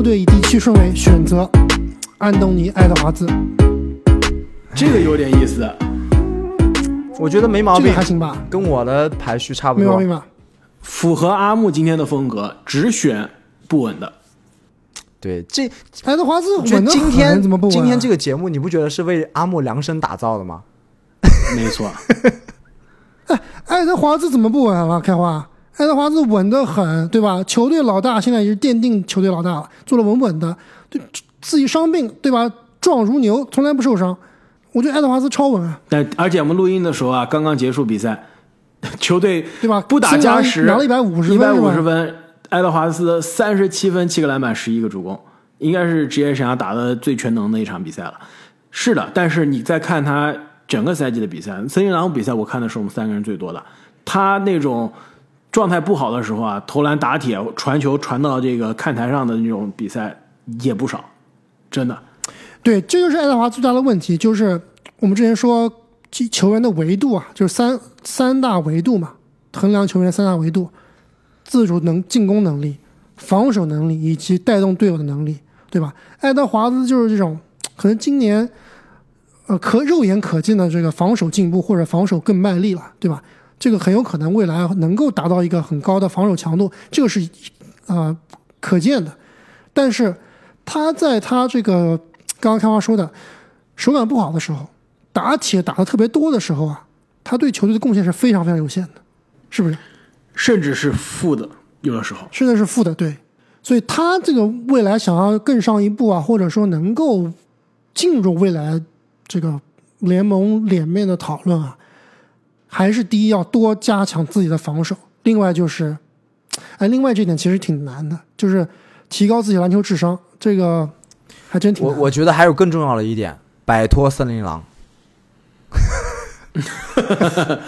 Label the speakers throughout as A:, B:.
A: 姆队以第七顺位选择安东尼·爱德华兹，
B: 这个有点意思。
C: 我觉得没毛病
A: 这
C: 病
A: 个还行吧，
C: 跟我的排序差不多
A: 没毛病。吧？
B: 符合阿木今天的风格，只选不稳的。
C: 对，这
A: 爱德华兹
C: 我今天
A: 怎么不稳啊
C: 今天这个节目，你不觉得是为阿木量身打造的吗？
B: 没错，哎
A: 爱德华兹怎么不稳了？开花，爱德华兹稳得很，对吧？球队老大现在也是奠定球队老大了，做了稳稳的，对自己伤病，对吧？壮如牛，从来不受伤。我觉得爱德华兹超稳啊，
B: 但而且我们录音的时候啊，刚刚结束比赛，球队
A: 对吧？
B: 不打加时
A: 拿了一百五十分
B: 一百，五十分，爱德华兹三十七分、七个篮板、十一个助攻，应该是职业生涯打的最全能的一场比赛了。是的，但是你再看他整个赛季的比赛，森林狼比赛我看的是我们三个人最多的。他那种状态不好的时候啊，投篮打铁、传球传到这个看台上的那种比赛也不少，真的。
A: 对，这就是爱德华最大的问题，就是我们之前说球员的维度啊，就是三三大维度嘛，衡量球员三大维度：自主能进攻能力、防守能力以及带动队友的能力，对吧？爱德华兹就是这种，可能今年呃可肉眼可见的这个防守进步或者防守更卖力了，对吧？这个很有可能未来能够达到一个很高的防守强度，这个是呃可见的。但是他在他这个刚刚开花说的手感不好的时候，打铁打的特别多的时候啊，他对球队的贡献是非常非常有限的，是不是？
B: 甚至是负的，有的时候。
A: 甚至是负的，对。所以他这个未来想要更上一步啊，或者说能够进入未来这个联盟脸面的讨论啊，还是第一要多加强自己的防守，另外就是，哎，另外这点其实挺难的，就是提高自己篮球智商，这个还真挺难的。
C: 我我觉得还有更重要的一点，摆脱森林狼。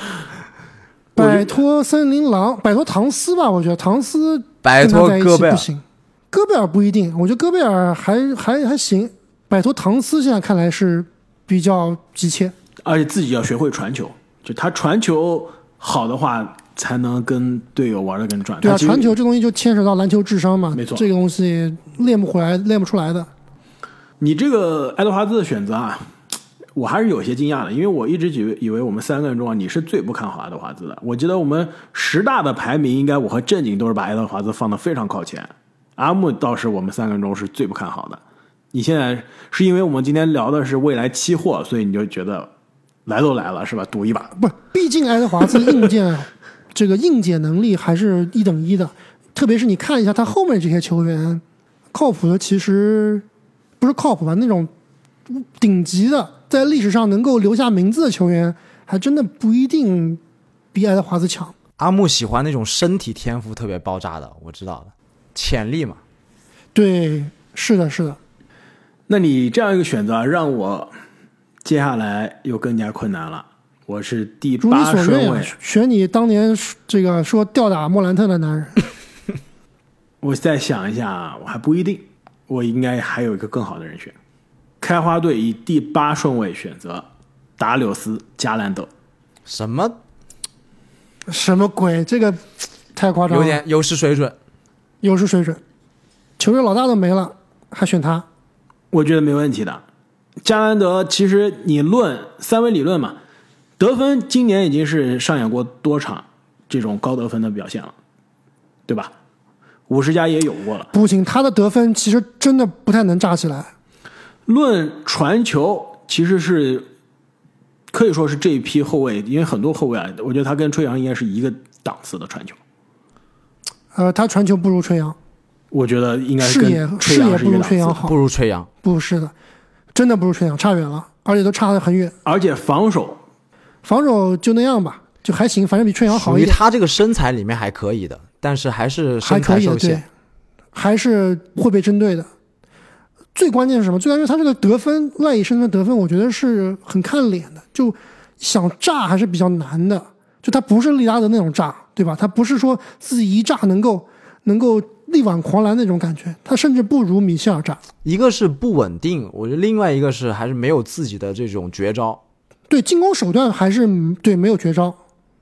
A: 摆脱森林狼，摆脱唐斯吧，我觉得唐斯
C: 摆脱戈贝尔，
A: 不行，戈贝尔不一定，我觉得戈贝尔还还还行，摆脱唐斯现在看来是比较急切。
B: 而且自己要学会传球，就他传球好的话，才能跟队友玩的更转。
A: 对啊，传球这东西就牵扯到篮球智商嘛，
B: 没错
A: 这个东西练不回来，练不出来的。
B: 你这个爱德华兹的选择啊，我还是有些惊讶的，因为我一直以为以为我们三个人中啊，你是最不看好爱德华兹的。我记得我们十大的排名，应该我和正经都是把爱德华兹放的非常靠前，阿木倒是我们三个人中是最不看好的。你现在是因为我们今天聊的是未来期货，所以你就觉得来都来了是吧？赌一把。
A: 不，毕竟爱德华兹硬件这个硬解能力还是一等一的，特别是你看一下他后面这些球员，靠谱的其实不是靠谱吧？那种顶级的，在历史上能够留下名字的球员，还真的不一定比爱德华兹强。
C: 阿木喜欢那种身体天赋特别爆炸的，我知道的，潜力嘛。
A: 对，是的，是的。
B: 那你这样一个选择啊，让我接下来又更加困难了。我是第八顺位，，
A: 选你当年这个说吊打莫兰特的男人。
B: 我再想一下啊，我还不一定，我应该还有一个更好的人选。开花队以第八顺位选择达柳斯·加兰德，
C: 什么
A: 什么鬼？这个太夸张了，
C: 有点优势水准？
A: 优势水准，球队老大都没了，还选他？
B: 我觉得没问题的。加兰德其实你论三维理论嘛，得分今年已经是上演过多场这种高得分的表现了，对吧？五十加也有过了。
A: 不行，他的得分其实真的不太能炸起来。
B: 论传球，其实是可以说是这一批后卫，因为很多后卫啊，我觉得他跟吹杨应该是一个档次的传球。
A: 呃，他传球不如吹杨，
B: 我觉得应该是
A: 视野视野不如吹杨好
C: 不，如吹杨。
A: 不是的，真的不如吹杨，差远了，而且都差得很远。
B: 而且防守
A: 防守就那样吧，就还行，反正比春阳好一点，
C: 他这个身材里面还可以的，但是还是
A: 还
C: 身
A: 可以的，对
C: 材受限。，
A: 还是会被针对的。最关键是什么？最关键是他这个得分赖以生存的得分，我觉得是很看脸的，就想炸还是比较难的。就他不是利拉德那种炸，对吧？他不是说自己一炸能够能够力挽狂澜那种感觉，他甚至不如米切尔炸。
C: 一个是不稳定，我觉得另外一个是还是没有自己的这种绝招。
A: 对进攻手段还是嗯对没有绝招。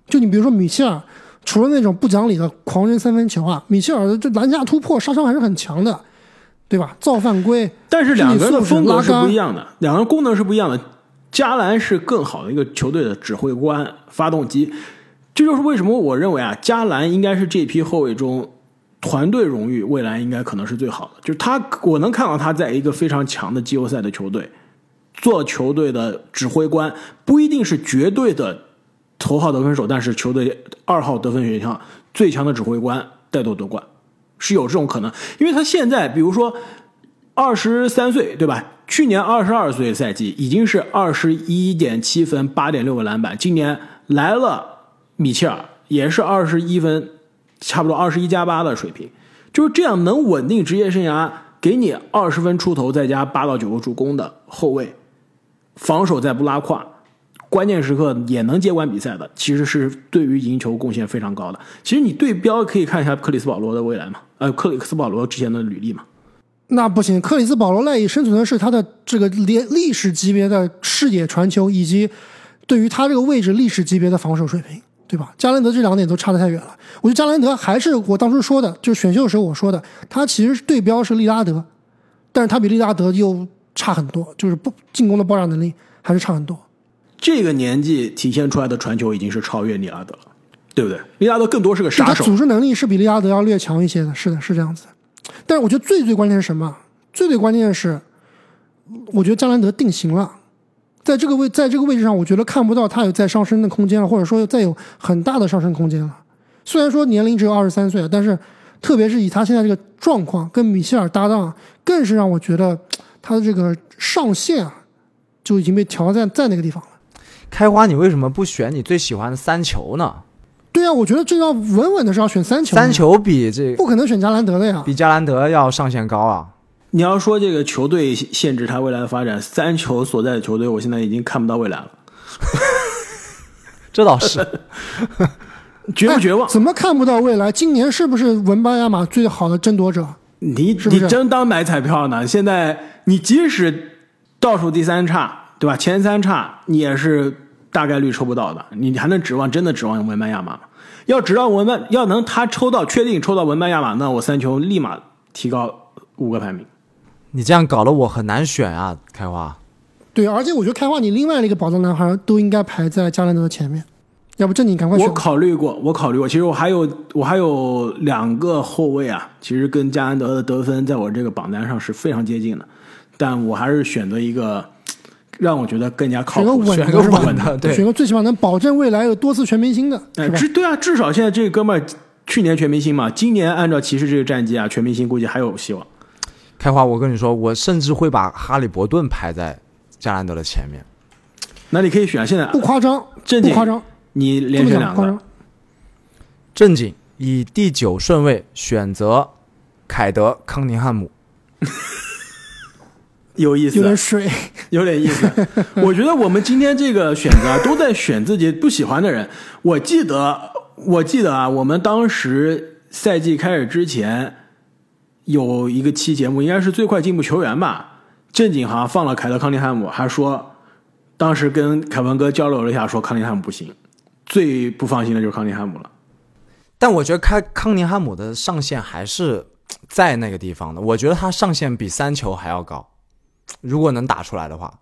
A: 就你比如说米切尔，除了那种不讲理的狂扔三分球啊，米切尔的这篮下突破杀伤还是很强的。对吧？造犯规，
B: 但是两个人的风格是不一样的，两个人功能是不一样的。加兰是更好的一个球队的指挥官、发动机，这就是为什么我认为啊，加兰应该是这批后卫中团队荣誉未来应该可能是最好的。就是他，我能看到他在一个非常强的季后赛的球队做球队的指挥官，不一定是绝对的头号得分手，但是球队二号得分选项最强的指挥官带队夺冠是有这种可能，因为他现在比如说。二十三岁，对吧？去年二十二岁赛季已经是二十一点七分、八点六个篮板。今年来了米切尔，也是二十一分，差不多二十一加八的水平，就是这样能稳定职业生涯，给你二十分出头，再加八到九个助攻的后卫，防守再不拉胯，关键时刻也能接管比赛的，其实是对于赢球贡献非常高的。其实你对标可以看一下克里斯保罗的未来嘛，呃，克里斯保罗之前的履历嘛。
A: 那不行，克里斯保罗赖以生存的是他的这个历历史级别的视野传球，以及对于他这个位置历史级别的防守水平，对吧？加兰德这两点都差得太远了。我觉得加兰德还是我当初说的，就是选秀的时候我说的，他其实对标是利拉德，但是他比利拉德又差很多，就是不进攻的爆炸能力还是差很多。
B: 这个年纪体现出来的传球已经是超越利拉德了，对不对？利拉德更多是个杀手，
A: 组织能力是比利拉德要略强一些的，是的，是这样子的。但是我觉得最最关键是什么？最最关键的是，我觉得加兰德定型了，在这个位在这个位置上，我觉得看不到他有再上升的空间了，或者说再有很大的上升空间了。虽然说年龄只有二十三岁，但是特别是以他现在这个状况跟米切尔搭档，更是让我觉得他的这个上限啊，就已经被调在在那个地方了。
C: 开花，你为什么不选你最喜欢的三球呢？
A: 对啊，我觉得这要稳稳的是要选三球，
C: 三球比这
A: 不可能选加兰德的呀。
C: 比加兰德要上限高啊！
B: 你要说这个球队限制他未来的发展，三球所在的球队，我现在已经看不到未来了，
C: 这倒是，
B: 绝不绝望？
A: 怎么看不到未来？今年是不是文班亚马最好的争夺者？
B: 你
A: 是是
B: 你真当买彩票呢？现在你即使倒数第三差，对吧？前三差你也是大概率抽不到的，你还能指望真的指望文班亚马吗？要指望文班，要能他抽到确定抽到文班亚马，那我三球立马提高五个排名。
C: 你这样搞得我很难选啊，开花。
A: 对，而且我觉得开花你另外的一个宝藏男孩都应该排在加兰德的前面。要不这你赶快选
B: 我。考虑过，我考虑过。其实我还有我还有两个后卫啊，其实跟加兰德的得分在我这个榜单上是非常接近的，但我还是选择一个让我觉得更加靠谱、
A: 选个稳
C: 选个
A: 的？
C: 稳的，对
A: 选个最起码能保证未来有多次全明星的，
B: 哎，
A: 是吧？
B: 至对啊，至少现在这个哥们儿去年全明星嘛，今年按照骑士这个战绩啊，全明星估计还有希望。
C: 开花，我跟你说，我甚至会把哈利伯顿排在加兰德的前面。
B: 那你可以选现在
A: 不夸张，
B: 正经
A: 不夸张，
B: 你连选两个。
C: 正经以第九顺位选择凯德康宁汉姆，
B: 有意思，
A: 有点水。
B: 有点意思。我觉得我们今天这个选择啊，都在选自己不喜欢的人。我记得，我记得啊，我们当时赛季开始之前有一个期节目，应该是最快进步球员吧。正经好像放了凯特康宁汉姆，还说当时跟凯文哥交流了一下，说康宁汉姆不行，最不放心的就是康宁汉姆了。
C: 但我觉得开康宁汉姆的上限还是在那个地方的。我觉得他上限比三球还要高，如果能打出来的话。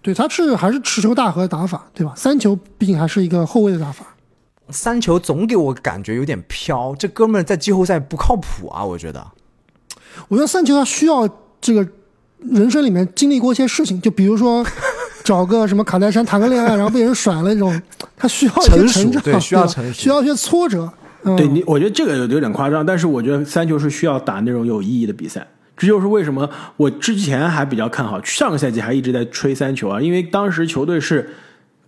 A: 对，他是还是持球大和的打法，对吧？三球毕竟还是一个后卫的打法。
C: 三球总给我感觉有点飘，这哥们儿在季后赛不靠谱啊！我觉得。
A: 我觉得三球他需要这个人生里面经历过一些事情，就比如说 找个什么卡戴珊谈个恋爱，然后被人甩了这种，他需要一些
C: 成
A: 长，
C: 对需要成熟
A: 需要一些挫折。嗯、
B: 对你，我觉得这个有有点夸张，但是我觉得三球是需要打那种有意义的比赛。这就是为什么我之前还比较看好，上个赛季还一直在吹三球啊，因为当时球队是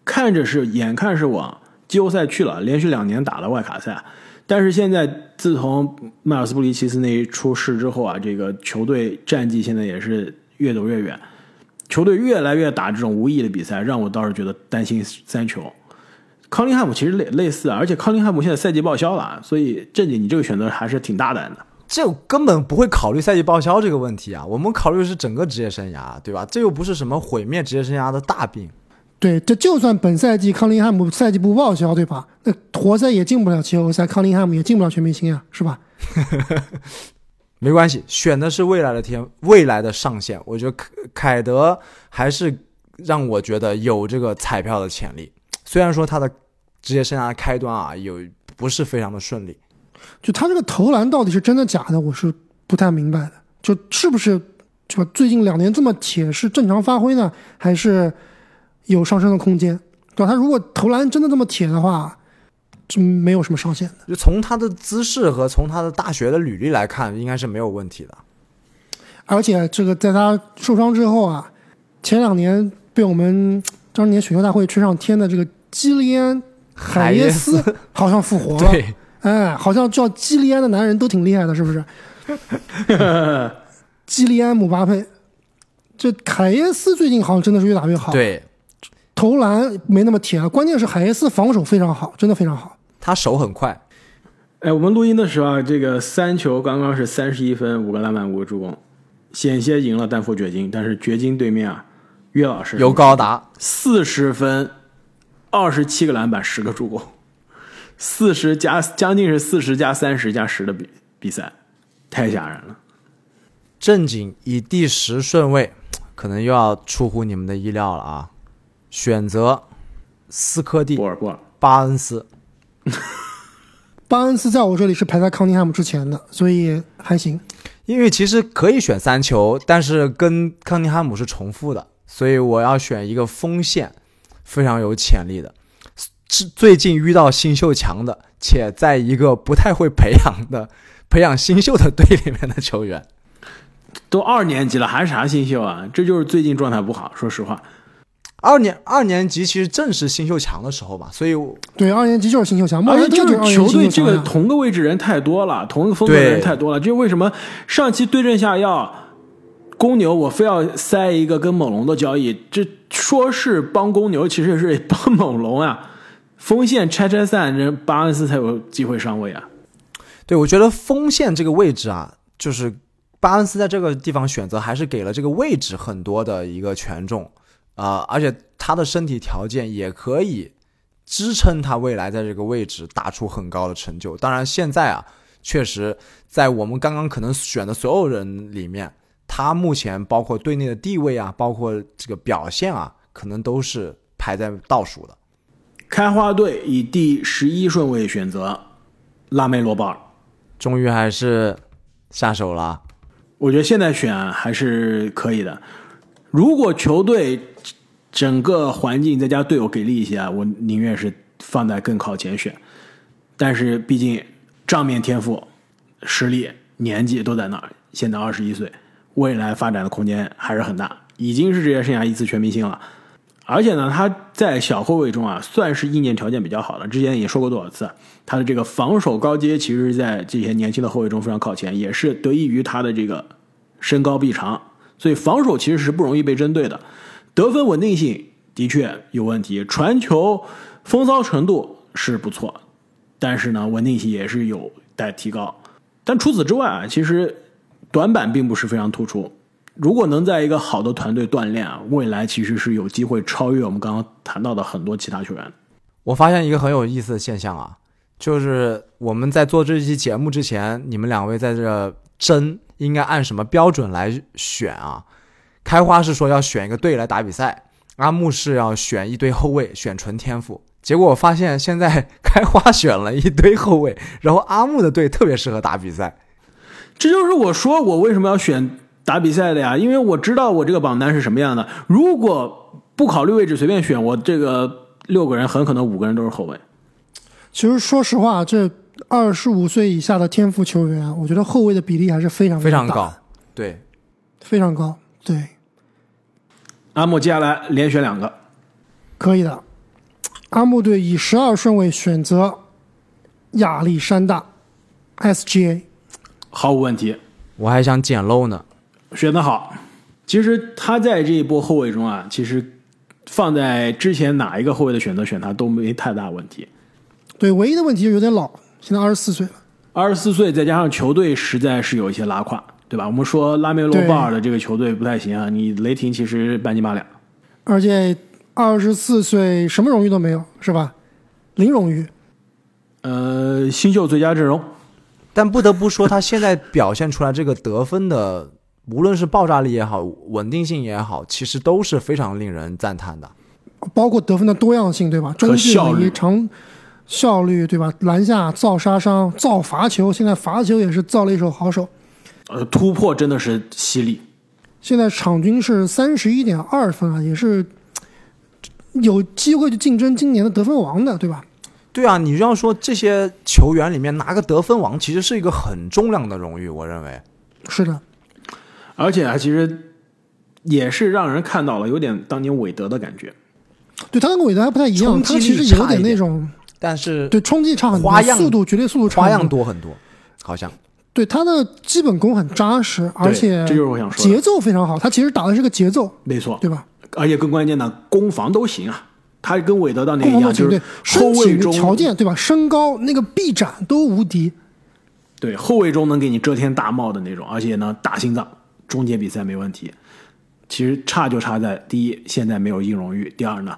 B: 看着是眼看是往季后赛去了，连续两年打了外卡赛，但是现在自从迈尔斯布里奇斯那一出事之后啊，这个球队战绩现在也是越走越远，球队越来越打这种无意义的比赛，让我倒是觉得担心三球。康宁汉姆其实类类似啊，而且康宁汉姆现在赛季报销了，所以正经你这个选择还是挺大胆的。
C: 这根本不会考虑赛季报销这个问题啊，我们考虑是整个职业生涯，对吧？这又不是什么毁灭职业生涯的大病。
A: 对，这就算本赛季康宁汉姆赛季不报销，对吧？那活塞也进不了季后赛，康宁汉姆也进不了全明星啊，是吧？
C: 没关系，选的是未来的天，未来的上限。我觉得凯凯德还是让我觉得有这个彩票的潜力。虽然说他的职业生涯的开端啊，有不是非常的顺利。
A: 就他这个投篮到底是真的假的，我是不太明白的。就是不是就最近两年这么铁是正常发挥呢，还是有上升的空间？对吧？他如果投篮真的这么铁的话，就没有什么上限的。
C: 就从他的姿势和从他的大学的履历来看，应该是没有问题的。
A: 而且这个在他受伤之后啊，前两年被我们当年选秀大会吹上天的这个基利安海耶斯好像复活了。
C: 对，
A: 哎，好像叫基利安的男人都挺厉害的，是不是？基利安姆巴佩，这凯耶斯最近好像真的是越打越好。，
C: 对
A: 投篮没那么铁了，关键是海耶斯防守非常好，真的非常好。
C: 他手很快。
B: 哎，我们录音的时候啊，这个三球刚刚是三十一分，五个篮板，五个助攻，险些赢了丹佛掘金。但是掘金对面啊，岳老师
C: 有高达，
B: 四十分，二十七个篮板，十个助攻，四十加将近是四十加三十加十的比比赛，太吓人了。
C: 正经以第十顺位，可能又要出乎你们的意料了啊！选择斯科蒂
B: 波尔波尔，
C: 巴恩斯，
A: 巴恩斯在我这里是排在康宁汉姆之前的，所以还行。
C: 因为其实可以选三球，但是跟康尼汉姆是重复的，所以我要选一个锋线非常有潜力的，是最近遇到新秀强的，且在一个不太会培养的培养新秀的队里面的球员。
B: 都二年级了，还是啥新秀啊？这就是最近状态不好。说实话，
C: 二年二年级其实正是新秀强的时候吧，所以
A: 对，二年级就是新秀强，
B: 而且就
A: 特就是
B: 球队这个同个位置人太多了，同一个风格的人太多了。就为什么上期对症下药，公牛我非要塞一个跟猛龙的交易，这说是帮公牛，其实是帮猛龙啊。锋线拆拆散，人巴恩斯才有机会上位啊。
C: 对我觉得锋线这个位置啊，就是巴恩斯在这个地方选择还是给了这个位置很多的一个权重啊、而且他的身体条件也可以支撑他未来在这个位置打出很高的成就。当然，现在啊，确实在我们刚刚可能选的所有人里面，他目前包括队内的地位啊，包括这个表现啊，可能都是排在倒数的。
B: 开花队以第十一顺位选择拉梅罗鲍尔，
C: 终于还是下手了啊。
B: 我觉得现在选还是可以的。如果球队整个环境再加队友给力一些啊，我宁愿是放在更靠前选。但是毕竟账面天赋、实力、年纪都在那儿，现在二十一岁，未来发展的空间还是很大，已经是职业生涯一次全明星了。而且呢，他在小后卫中啊，算是硬件条件比较好的。之前也说过多少次，他的这个防守高阶其实在这些年轻的后卫中非常靠前，也是得益于他的这个身高臂长，所以防守其实是不容易被针对的。得分稳定性的确有问题，传球风骚程度是不错，但是呢，稳定性也是有待提高。但除此之外啊，其实短板并不是非常突出。如果能在一个好的团队锻炼啊，未来其实是有机会超越我们刚刚谈到的很多其他球员。
C: 我发现一个很有意思的现象啊，就是我们在做这期节目之前，你们两位在这争应该按什么标准来选啊？开花是说要选一个队来打比赛，阿木是要选一堆后卫，选纯天赋。结果我发现现在开花选了一堆后卫，然后阿木的队特别适合打比赛。
B: 这就是我说我为什么要选打比赛的呀，因为我知道我这个榜单是什么样的。如果不考虑位置随便选，我这个六个人很可能五个人都是后卫。
A: 其实说实话，这二十五岁以下的天赋球员，我觉得后卫的比例还是非常大
C: 非常高，对，
A: 非常高。对，
B: 阿木接下来连选两个，
A: 可以的。阿木队以十二顺位选择亚历山大 SGA，
B: 毫无问题，
C: 我还想捡漏呢。
B: 选得好。其实他在这一波后卫中啊，其实放在之前哪一个后卫的选择选他都没太大问题。
A: 对，唯一的问题就有点老，现在二十四岁了。
B: 二十四岁，再加上球队实在是有一些拉胯，对吧？我们说拉梅罗
A: 对
B: 鲍尔的这个球队不太行啊，你雷霆其实半斤八两。
A: 而且二十四岁什么荣誉都没有，是吧？零荣誉。
B: 呃，新秀最佳阵容，
C: 但不得不说，他现在表现出来这个得分的，无论是爆炸力也好，稳定性也好，其实都是非常令人赞叹的。
A: 包括得分的多样性，对吧？中距
B: 效率
A: 离、长效率，对吧？篮下造杀伤、造罚球，现在罚球也是造了一手好手。
B: 呃，突破真的是犀利。
A: 现在场均是三十一点二分啊，也是有机会去竞争今年的得分王的，对吧？
C: 对啊，你要说这些球员里面拿个得分王，其实是一个很重量的荣誉，我认为。
A: 是的，
B: 而且啊，其实也是让人看到了有点当年韦德的感觉。
A: 对他跟韦德还不太一样，他其实有
C: 点
A: 那种
C: 但是
A: 对冲击差很多，
C: 花样
A: 速度绝对速度差
C: 花
A: 很
C: 样多很多，好像
A: 对他的基本功很扎实，而且
B: 这就是我想说
A: 节奏非常好。他其实打的是个节奏，
B: 没错，
A: 对吧？
B: 而且更关键的，攻防都行啊。他跟韦德当年一样，就是
A: 对
B: 后卫中
A: 条件对吧？身高那个臂展都无敌。
B: 对后卫中能给你遮天大帽的那种，而且呢大心脏，终结比赛没问题。其实差就差在第一，现在没有硬荣誉；第二呢，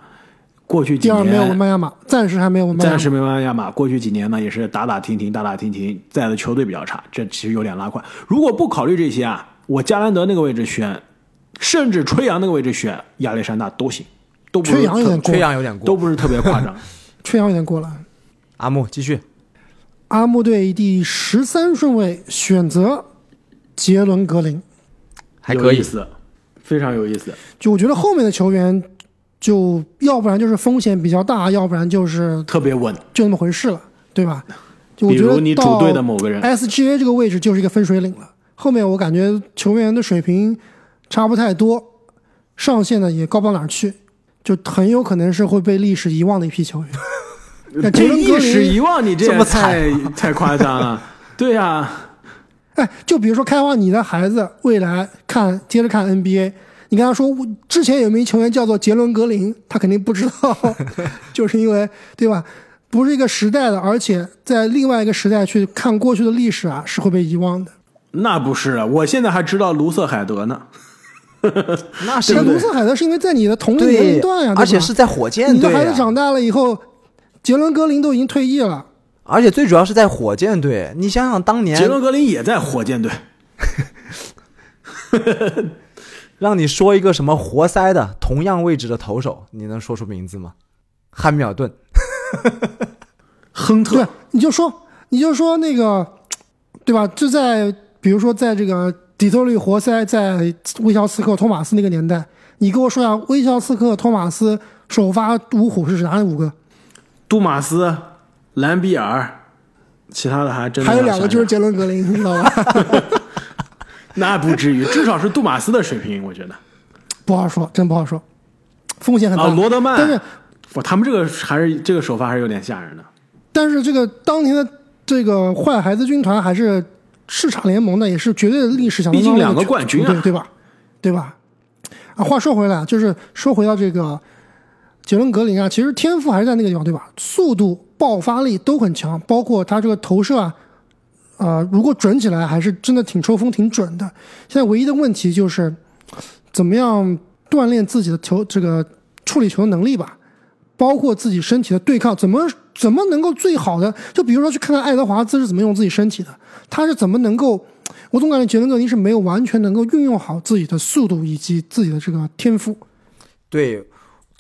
B: 过去几
A: 第二没有文班亚马，暂时还没有文班亚马。
B: 暂时没办亚马，过去几年呢也是打打停停，打打停停，在的球队比较差，这其实有点拉胯。如果不考虑这些啊，我加兰德那个位置选，甚至吹杨那个位置选亚历山大都行，都不是
A: 吹杨有点
B: 特
A: 过
C: 缺氧有点过。
B: 都不是特别夸张。
A: 吹杨有点过了。
C: 阿木继续，
A: 阿木队第十三顺位选择杰伦格林，
C: 还可以
B: 非常有意思。
A: 就我觉得后面的球员，就要不然就是风险比较大，要不然就是
B: 特别稳，
A: 就那么回事了，对吧？就我
B: 比
A: 觉得
B: 如你主队的某个人
A: ，SGA 这个位置就是一个分水岭了。后面我感觉球员的水平差不太多，上限呢也高不到哪儿去，就很有可能是会被历史遗忘的一批球员。
B: 被历史，遗忘，你这
C: 么惨
B: 太太夸张了。对呀、
A: 哎，就比如说开发你的孩子未来看接着看 NBA，你跟他说我之前有名球员叫做杰伦格林，他肯定不知道，就是因为对吧？不是一个时代的，而且在另外一个时代去看过去的历史啊，是会被遗忘的。
B: 那不是啊，我现在还知道卢瑟海德呢。
C: 那是
A: 那卢瑟海德是因为在你的同龄年龄段呀，对吧
C: 而且是在火箭
A: 你的
C: 队啊，
A: 孩子长大了以后，杰伦格林都已经退役了，
C: 而且最主要是在火箭队。你想想当年
B: 杰伦格林也在火箭队，
C: 让你说一个什么活塞的同样位置的投手，你能说出名字吗？汉密尔顿。
B: 亨
A: 对
B: 特，，
A: 你就说你就说那个，对吧？就在比如说在这个底特律活塞，在威肖斯克、托马斯那个年代，你给我说下威肖斯克、托马斯首发五虎是哪五个？
B: 杜马斯、兰比尔，其他的还真的
A: 还有两个就是杰伦格林，你知道吧？
B: 那不至于，至少是杜马斯的水平，我觉得。
A: 不好说，真不好说，风险很大。
B: 啊，罗德曼，
A: 但是
B: 哇，他们这个还是这个首发还是有点吓人的。
A: 但是这个当年的这个坏孩子军团还是市场联盟的，也是绝对的历史响当当的
B: 毕竟两个冠军啊
A: 对对吧？对吧？啊，话说回来，就是说回到这个杰伦格林啊，其实天赋还是在那个地方，对吧？速度、爆发力都很强，包括他这个投射啊，呃，如果准起来，还是真的挺抽风、挺准的。现在唯一的问题就是怎么样锻炼自己的球这个处理球能力吧。包括自己身体的对抗，怎么怎么能够最好的？就比如说去看看爱德华兹是怎么用自己身体的，他是怎么能够？我总感觉杰伦格林是没有完全能够运用好自己的速度以及自己的这个天赋。
C: 对，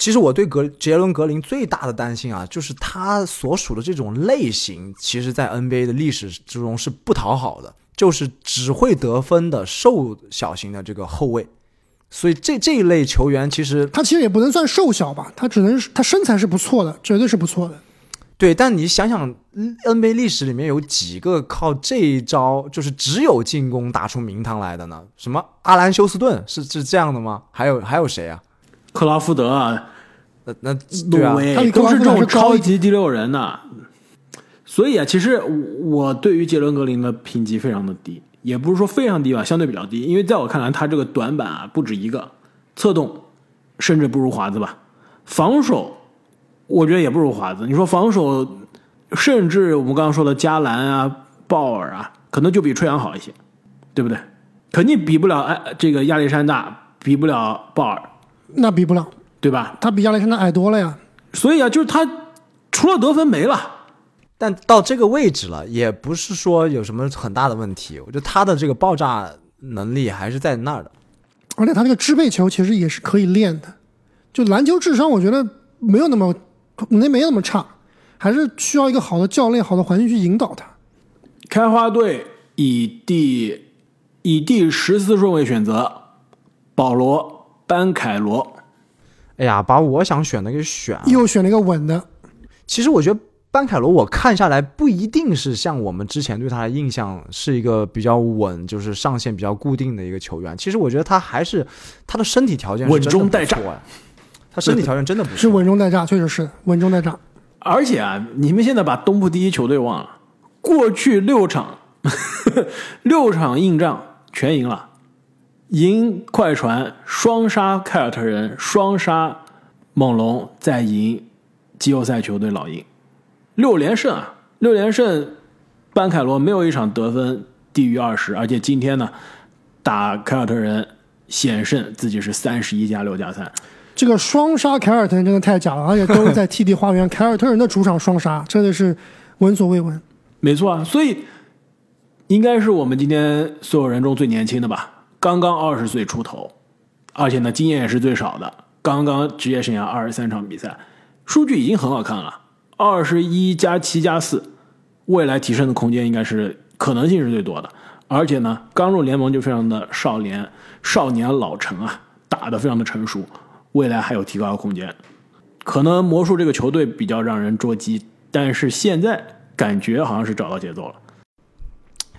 C: 其实我对格杰伦格林最大的担心啊，就是他所属的这种类型，其实在 NBA 的历史之中是不讨好的，就是只会得分的瘦小型的这个后卫。所以这这一类球员，其实
A: 他其实也不能算瘦小吧，他只能是他身材是不错的，绝对是不错的。
C: 对，但你想想嗯，NBA 历史里面有几个靠这一招就是只有进攻打出名堂来的呢？什么阿兰休斯顿是是这样的吗？还有还有谁啊？
B: 克拉福德啊，
C: 那那对啊
B: 都是这种超级第六人呐。所以啊，其实我对于杰伦格林的评级非常的低，也不是说非常低吧，相对比较低。因为在我看来，他这个短板啊不止一个，策动甚至不如华子吧，防守我觉得也不如华子。你说防守，甚至我们刚刚说的加兰啊、鲍尔啊，可能就比吹杨好一些，对不对？肯定比不了哎这个亚历山大，比不了鲍尔，
A: 那比不了，
B: 对吧？
A: 他比亚历山大矮多了呀。
B: 所以啊，就是他除了得分没了。
C: 但到这个位置了，也不是说有什么很大的问题。我觉得他的这个爆炸能力还是在那儿的。
A: 而且他这个支配球其实也是可以练的。就篮球智商，我觉得没有那么没没那么差，还是需要一个好的教练、好的环境去引导他。
B: 开花队以第以第十四顺位选择保罗·班凯罗。
C: 哎呀，把我想选的给选了。
A: 又选了一个稳的。
C: 其实我觉得班凯罗，我看下来不一定是像我们之前对他的印象是一个比较稳，就是上限比较固定的一个球员。其实我觉得他还是他的身体条件是
B: 稳中带炸
C: 他身体条件真的不错是。
A: 稳中带炸，确实是稳中带炸。
B: 而且啊，你们现在把东部第一球队忘了，过去六场 六场硬仗全赢了，赢快船，双杀凯尔特人，双杀猛龙，再赢季后赛球队老鹰，六连胜啊！六连胜，班凯罗没有一场得分低于二十，而且今天呢打凯尔特人险胜自己是三十一加六加三。
A: 这个双杀凯尔特人真的太假了，而且都是在 TD 花园，凯尔特人的主场双杀，真的是闻所未闻。
B: 没错啊，所以应该是我们今天所有人中最年轻的吧，刚刚二十岁出头，而且呢经验也是最少的，刚刚职业生涯二十三场比赛，数据已经很好看了，二十一加七加四，未来提升的空间应该是可能性是最多的，而且呢刚入联盟就非常的少年少年老成啊，打得非常的成熟，未来还有提高的空间。可能魔术这个球队比较让人捉急，但是现在感觉好像是找到节奏了。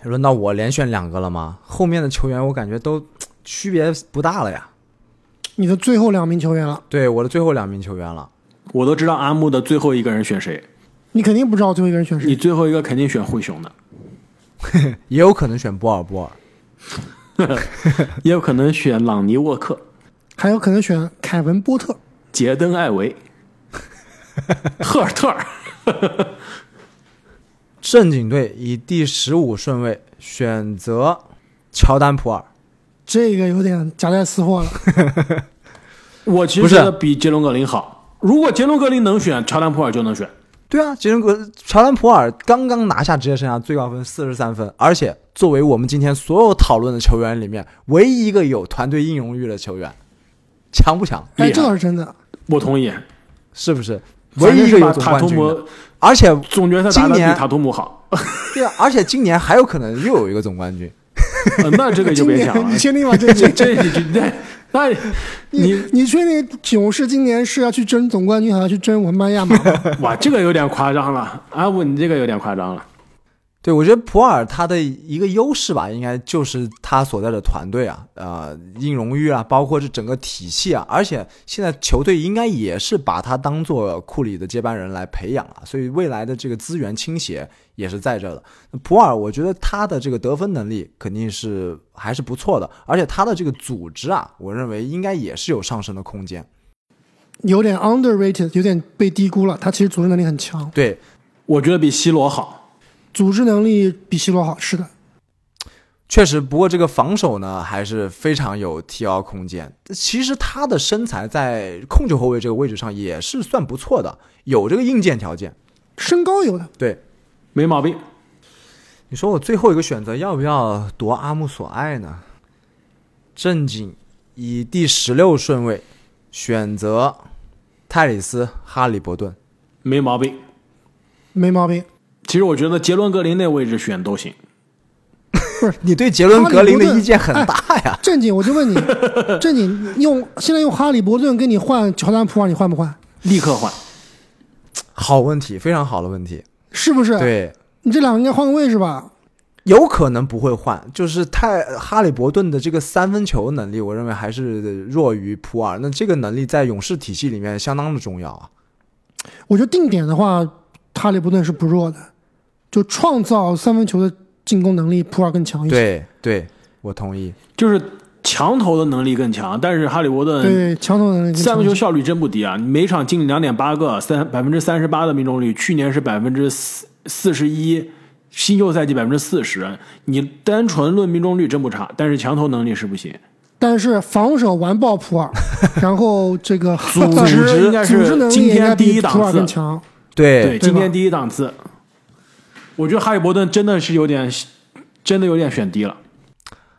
C: 轮到我连选两个了吗？后面的球员我感觉都 区别不大了呀。
A: 你的最后两名球员了，
C: 对，我的最后两名球员了。
B: 我都知道阿木的最后一个人选谁，
A: 你肯定不知道最后一个人选谁。
B: 你最后一个肯定选灰熊的，
C: 也有可能选波尔波尔。
B: 也有可能选朗尼沃克、
A: 还有可能选凯文波特。
B: 杰登艾维、赫尔特尔。
C: 正经队以第十五顺位选择乔丹普尔。
A: 这个有点夹带私货了。
B: 我其实觉得比杰伦格林好。如果杰伦格林能选，乔丹普尔就能选。
C: 对啊，杰伦格乔丹普尔刚刚拿下职业生涯最高分四十三分，而且作为我们今天所有讨论的球员里面唯一一个有团队硬荣誉的球员，强不强？
A: 哎，这倒是真的。
B: 我同意，
C: 是不是？唯一一个有总冠军而且
B: 总决赛打得比塔图姆好，
C: 对啊，而且今年还有可能又有一个总冠军。
B: 呃那这个就别想了
A: 你。确定吗？这
B: 这这你这那
A: 你
B: 你
A: 你确定勇士今年是要去争总冠军，还要去争文班亚马吗？
B: 哇，这个有点夸张了，阿布你这个有点夸张了。
C: 对，我觉得普尔他的一个优势吧，应该就是他所在的团队啊，呃，硬荣誉啊，包括这整个体系啊，而且现在球队应该也是把他当做库里的接班人来培养了，所以未来的这个资源倾斜也是在这的。普尔，我觉得他的这个得分能力肯定是还是不错的，而且他的这个组织啊，我认为应该也是有上升的空间。
A: 有点 underrated，有点被低估了。他其实组织能力很强，
C: 对，
B: 我觉得比 C 罗好。
A: 组织能力比西罗好。是的，
C: 确实，不过这个防守呢，还是非常有提高空间。其实他的身材在控球后卫这个位置上也是算不错的，有这个硬件条件。
A: 身高有的。
C: 对，
B: 没毛病。
C: 你说我最后一个选择要不要夺阿木所爱呢？正经以第十六顺位选择泰里斯·哈利伯顿。
B: 没毛病。
A: 没毛病。
B: 其实我觉得杰伦格林那位置选都行。
A: 不是
C: 你对杰伦格林的意见很大呀？
A: 正经，我就问你，正经用现在用哈利伯顿跟你换乔丹普尔，你换不换？
B: 立刻换。
C: 好问题，非常好的问题。
A: 是不是？
C: 对，
A: 你这两个应该换个位置吧？
C: 有可能不会换，就是太哈利伯顿的这个三分球能力，我认为还是弱于普尔。那这个能力在勇士体系里面相当的重要啊。
A: 我觉得定点的话，哈利伯顿是不弱的，就创造三分球的进攻能力，普尔更强一些。
C: 对对，我同意。
B: 就是强投的能力更强，但是哈利伯顿
A: 对，强投能力
B: 三分球效率真不低啊！你每场进两点八个，三百分之三十八的命中率，去年是百分之四四十一，新秀赛季百分之四十。你单纯论命中率真不差，但是强投能力是不行。
A: 但是防守完爆普尔，然后这个组
B: 织应该是
A: 组织能力
B: 今天
A: 应该比
B: 第一档次
A: 普尔更强。
C: 对
B: 对，今天第一档次，我觉得哈利伯顿真的是有点，真的有点选低了。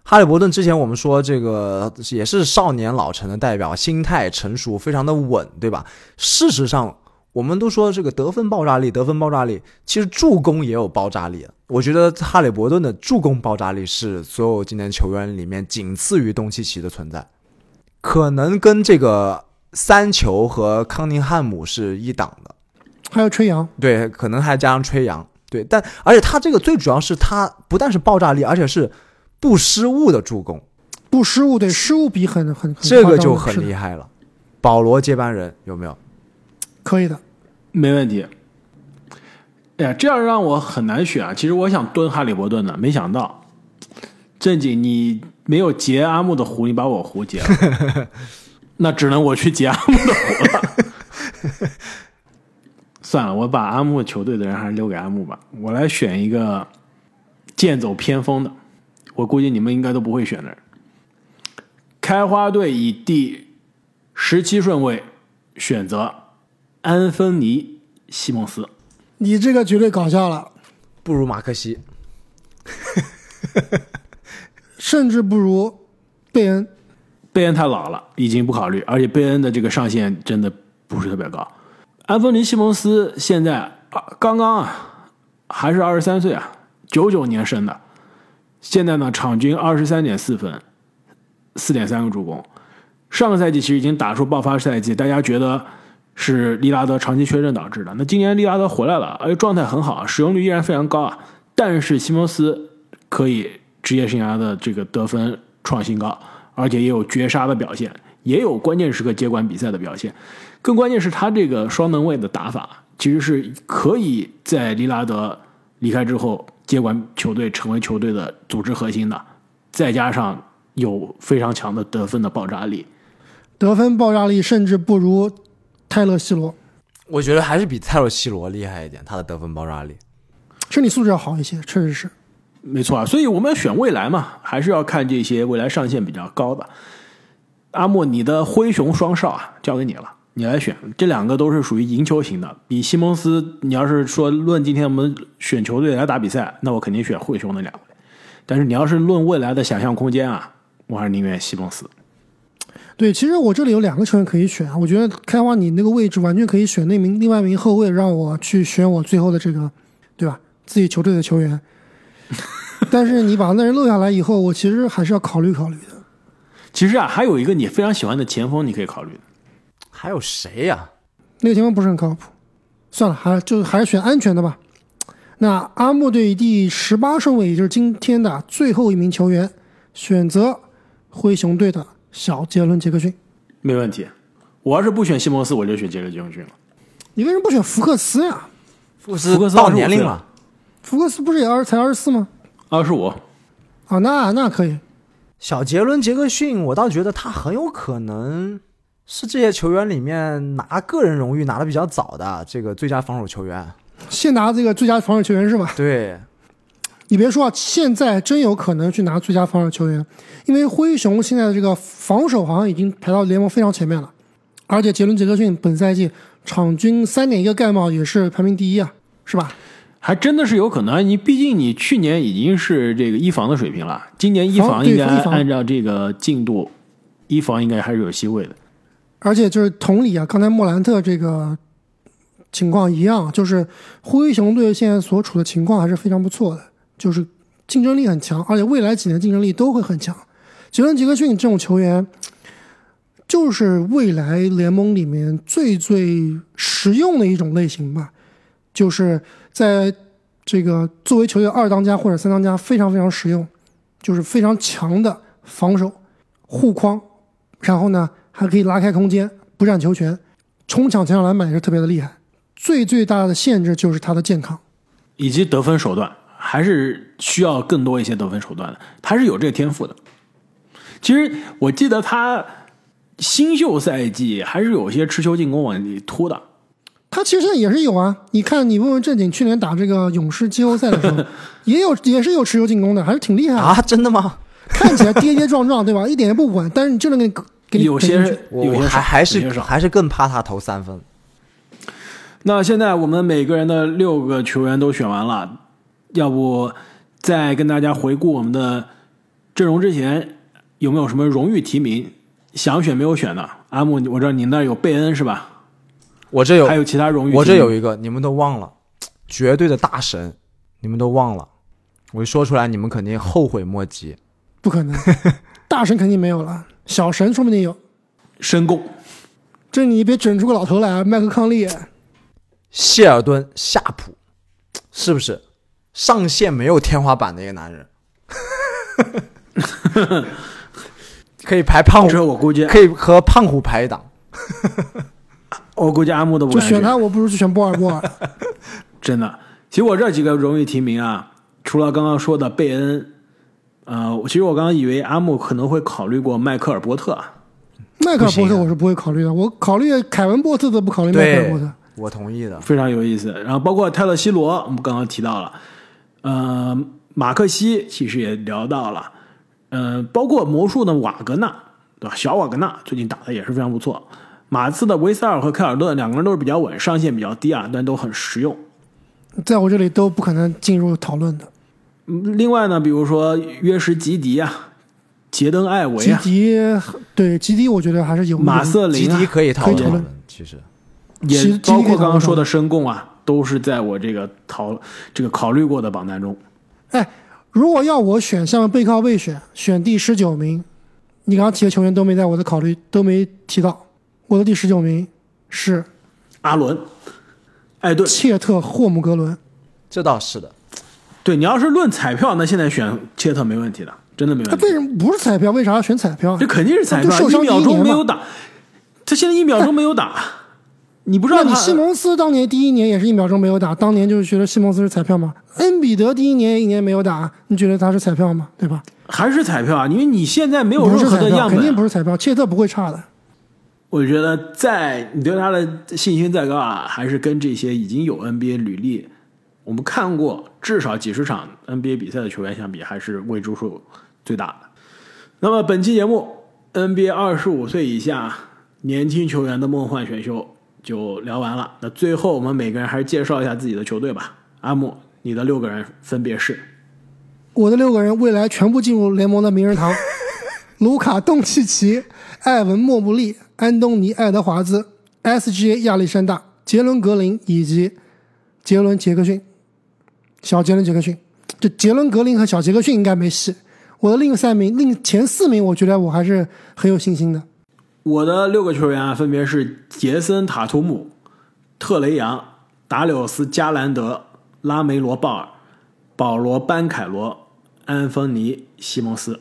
C: 哈利伯顿之前我们说这个也是少年老成的代表，心态成熟，非常的稳，对吧？事实上，我们都说这个得分爆炸力，得分爆炸力，其实助攻也有爆炸力。我觉得哈利伯顿的助攻爆炸力是所有今年球员里面仅次于东契奇的存在，可能跟这个三球和康宁汉姆是一档的。
A: 还有吹杨，
C: 对，可能还加上吹杨，对，但而且他这个最主要是他不但是爆炸力，而且是不失误的助攻，
A: 不失误对失误比很很很
C: 这个就很厉害了。保罗接班人有没有？
A: 可以的。
B: 没问题。哎呀，这样让我很难选啊！其实我想蹲哈利伯顿的，没想到正经你没有截阿木的胡，你把我胡截了，那只能我去截阿木的胡了。算了，我把阿木球队的人还是留给阿木吧。我来选一个剑走偏锋的，我估计你们应该都不会选的人。开花队以第十七顺位选择安芬尼·西蒙斯。
A: 你这个绝对搞笑了，
C: 不如马克西。
A: 甚至不如贝恩。
B: 贝恩太老了，已经不考虑，而且贝恩的这个上限真的不是特别高。安东尼·西蒙斯现在啊，刚刚啊，还是二十三岁啊，九九年生的，现在呢，场均二十三点四分，四点三个助攻。上个赛季其实已经打出爆发赛季，大家觉得是利拉德长期缺阵导致的。那今年利拉德回来了，而且状态很好，使用率依然非常高啊。但是西蒙斯可以职业生涯的这个得分创新高，而且也有绝杀的表现，也有关键时刻接管比赛的表现。更关键是他这个双能卫的打法，其实是可以在利拉德离开之后接管球队，成为球队的组织核心的，再加上有非常强的得分的爆炸力。
A: 得分爆炸力甚至不如泰勒·西罗，
C: 我觉得还是比泰勒·西罗厉害一点，他的得分爆炸力。
A: 身体素质要好一些，确实是。
B: 没错啊，所以我们选未来嘛，还是要看这些未来上限比较高的。阿莫，你的灰熊双少啊，交给你了，你来选。这两个都是属于赢球型的，比西蒙斯，你要是说论今天我们选球队来打比赛，那我肯定选灰熊那两位。但是你要是论未来的想象空间啊，我还是宁愿西蒙斯。
A: 对，其实我这里有两个球员可以选啊，我觉得开花你那个位置完全可以选那名另外一名后卫，让我去选我最后的这个，对吧？自己球队的球员。但是你把那人漏下来以后，我其实还是要考虑考虑的。
B: 其实啊，还有一个你非常喜欢的前锋，你可以考虑的。
C: 还有谁呀、
A: 那个前锋不是很靠谱，算了，还就还是选安全的吧。那阿木队第十八顺位，也就是今天的最后一名球员，选择灰熊队的小杰伦·杰克逊。
B: 没问题。我要是不选西蒙斯，我就选杰伦·杰克逊了。
A: 你为什么不选福克斯呀？
C: 福克斯
B: 福克斯
C: 到
B: 25岁了
C: 年龄了，
A: 福克斯不是也二才二十四吗？
B: 二十五，
A: 啊，那那可以。
C: 小杰伦·杰克逊，我倒觉得他很有可能是这些球员里面拿个人荣誉拿的比较早的这个最佳防守球员。
A: 先拿这个最佳防守球员是吧？
C: 对，
A: 你别说啊，现在真有可能去拿最佳防守球员，因为灰熊现在的这个防守好像已经排到联盟非常前面了，而且杰伦·杰克逊本赛季场均三点一个盖帽也是排名第一啊，是吧？
B: 还真的是有可能。你毕竟你去年已经是这个一防的水平了，今年一
A: 防
B: 防应该按照这个进度，一防应该还是有机会的。
A: 而且就是同理啊，刚才莫兰特这个情况一样，就是灰熊队现在所处的情况还是非常不错的，就是竞争力很强，而且未来几年竞争力都会很强。杰伦·杰克逊这种球员，就是未来联盟里面最最实用的一种类型吧，就是在这个作为球队二当家或者三当家非常非常实用，就是非常强的防守护框，然后呢还可以拉开空间，不占球权，冲抢前场篮板也是特别的厉害。最最大的限制就是他的健康。
B: 以及得分手段，还是需要更多一些得分手段的。他是有这个天赋的。其实我记得他新秀赛季还是有些持球进攻往里突的。
A: 他其实现在也是有啊，你看你问问正经，去年打这个勇士季后赛的时候，也有也是有持球进攻的，还是挺厉害的。
C: 啊，真的吗？
A: 看起来跌跌撞撞，对吧？一点也不稳，但是你就能给给你
B: 有些有些
C: 还还是还是更怕他投三分。
B: 那现在我们每个人的六个球员都选完了，要不再跟大家回顾我们的阵容之前，有没有什么荣誉提名想选没有选的？阿木，我知道你那有贝恩是吧？
C: 我这有
B: 还有其他荣誉？
C: 我这有一个，你们都忘了，绝对的大神，你们都忘了。我一说出来，你们肯定后悔莫及。
A: 不可能，大神肯定没有了，小神说不定有。
B: 申贡，
A: 这你别整出个老头来啊，麦克康利。
C: 谢尔顿·夏普，是不是上限没有天花板的一个男人？可以排胖虎，
B: 这我估计，
C: 可以和胖虎排一档。
B: 我估计阿木都不敢
A: 就选他，我不如去选波尔波尔。
B: 真的，其实我这几个荣誉提名啊，除了刚刚说的贝恩，呃，其实我刚刚以为阿木可能会考虑过迈克尔波特啊。
A: 迈克尔波特我是不会考虑的，我考虑凯文波特都不考虑迈克尔波特。
C: 我同意的。
B: 非常有意思。然后包括泰勒·西罗，我们刚刚提到了，呃，马克西其实也聊到了，呃，包括魔术的瓦格纳，对吧？小瓦格纳最近打的也是非常不错。马刺的维塞尔和凯尔顿两个人都是比较稳，上限比较低啊，但都很实用。
A: 在我这里都不可能进入讨论的。
B: 嗯另外呢，比如说约什吉迪啊、杰登艾维啊，
A: 吉迪对吉迪，我觉得还是有
B: 马瑟林啊
C: 吉迪，可以讨
A: 论
C: 其实
B: 也包括刚刚说的申贡啊，都是在我这个讨这个考虑过的榜单中。
A: 哎，如果要我选，像背靠背选，选第十九名，你刚刚提的球员都没在我的考虑，都没提到。我的第十九名是
B: 阿伦、艾顿，
A: 切特·霍姆格伦。
C: 这倒是的。
B: 对你要是论彩票，那现在选切特没问题的，真的没问题。
A: 他为什么不是彩票？为啥要选彩票？
B: 这肯定是彩票，一秒钟没有打，他现在一秒钟没有打，你不知道
A: 你西蒙斯当年第一年也是一秒钟没有打，当年就是觉得西蒙斯是彩票吗？恩比德第一年一年没有打，你觉得他是彩票吗？对吧？
B: 还是彩票啊？因为你现在没有任何的样
A: 肯定不。是彩票。切特不会差的。
B: 我觉得在你对他的信心再高啊，还是跟这些已经有 NBA 履历，我们看过至少几十场 NBA 比赛的球员相比，还是未知数最大的。那么本期节目 NBA 二十五岁以下年轻球员的梦幻选秀就聊完了。那最后我们每个人还是介绍一下自己的球队吧。阿木，你的六个人分别是
A: 我的六个人未来全部进入联盟的名人堂：卢卡·东契奇、艾文·莫布利、安东尼·爱德华兹、S.G.A. 亚历山大、杰伦·格林以及杰伦·杰克逊。小杰伦·杰克逊，这杰伦·格林和小杰克逊应该没戏。我的另三名、另前四名，我觉得我还是很有信心的。
B: 我的六个球员啊，分别是杰森·塔图姆、特雷杨、达柳斯·加兰德、拉梅罗·鲍尔、保罗·班凯罗、安芬尼·西蒙斯。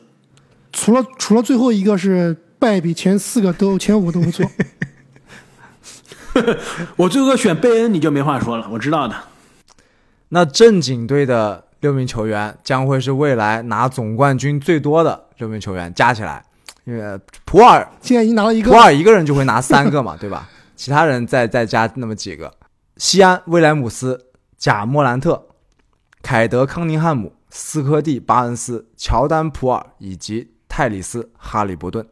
A: 除了除了最后一个是败笔，前四个都前五都不错。
B: 我最后选贝恩，你就没话说了，我知道的。
C: 那正经队的六名球员将会是未来拿总冠军最多的六名球员加起来，因为普尔
A: 现在已经拿了一个
C: 普，尔一个人就会拿三个嘛，对吧？其他人再再加那么几个，西安威廉姆斯、贾莫兰特、凯德康宁汉姆、斯科蒂巴恩斯、乔丹普尔以及泰里斯哈利伯顿。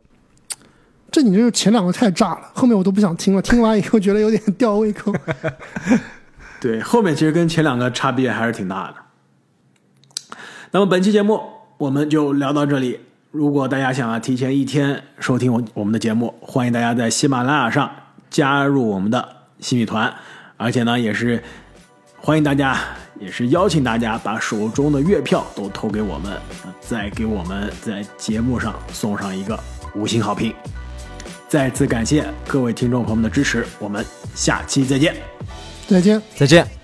A: 这你这前两个太炸了，后面我都不想听了。听完以后觉得有点吊胃口。
B: 对，后面其实跟前两个差别还是挺大的。那么本期节目我们就聊到这里。如果大家想要提前一天收听我我们的节目，欢迎大家在喜马拉雅上加入我们的新米团，而且呢，也是欢迎大家，也是邀请大家把手中的月票都投给我们，呃再给我们在节目上送上一个五星好评。再次感谢各位听众朋友们的支持，我们下期再见。
A: 再见。
C: 再见。